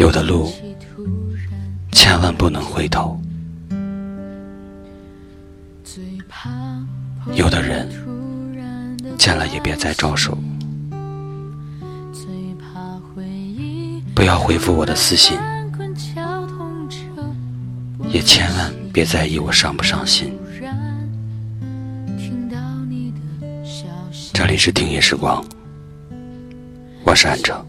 有的路千万不能回头，有的人见了也别再招手。不要回复我的私信，也千万别在意我伤不伤心。这里是听夜时光，我是安城。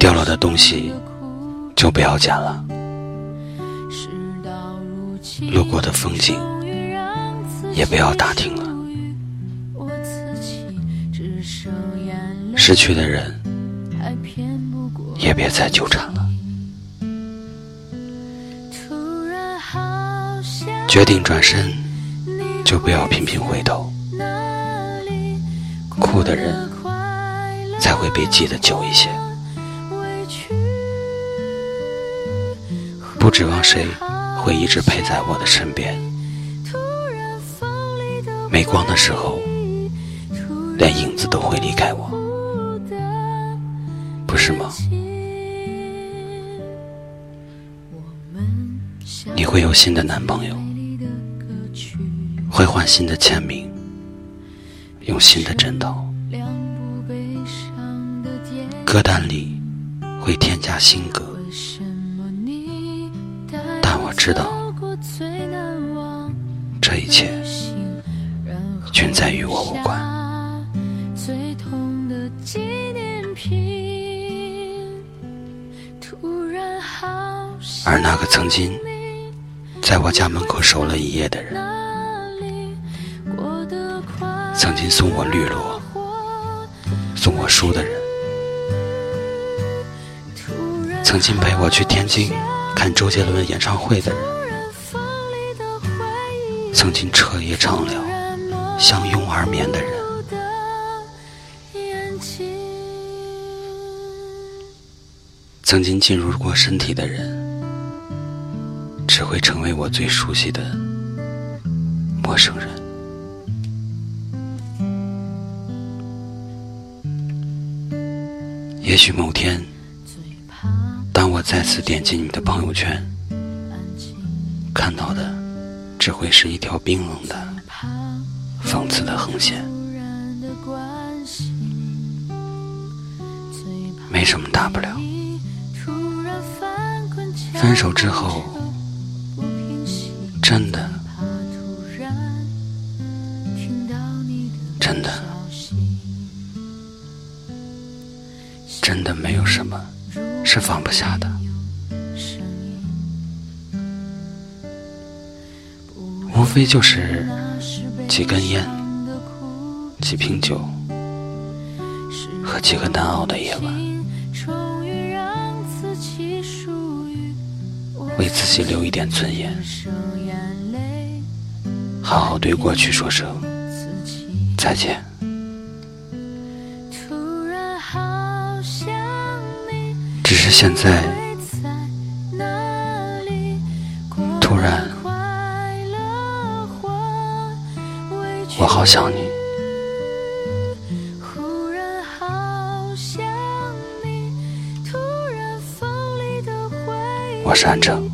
掉落的东西就不要捡了，路过的风景也不要打听了，失去的人也别再纠缠了。决定转身，就不要频频回头。哭的人才会被记得久一些。不指望谁会一直陪在我的身边。没光的时候，连影子都会离开我，不是吗？你会有新的男朋友，会换新的签名，用新的枕头，歌单里会添加新歌。知道，这一切均在与我无关。而那个曾经在我家门口守了一夜的人，曾经送我绿萝、送我书的人，曾经陪我去天津。看周杰伦演唱会的人，曾经彻夜畅聊、相拥而眠的人，曾经进入过身体的人，只会成为我最熟悉的陌生人。也许某天。我再次点击你的朋友圈，看到的只会是一条冰冷的、讽刺的横线。没什么大不了，分手之后，真的，真的，真的没有什么。是放不下的，无非就是几根烟、几瓶酒和几个难熬的夜晚，为自己留一点尊严，好好对过去说声再见。只是现在，突然，我好想你。我是安城。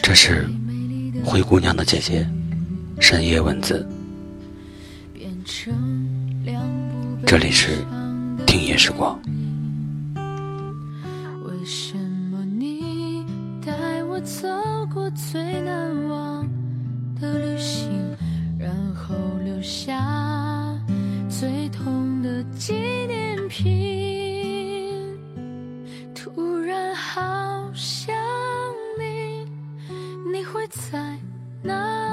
这是。灰姑娘的姐姐深夜文字。这里是听夜时光。为什么你带我走过最难忘的旅行，然后留下最痛的纪念品？会在哪里？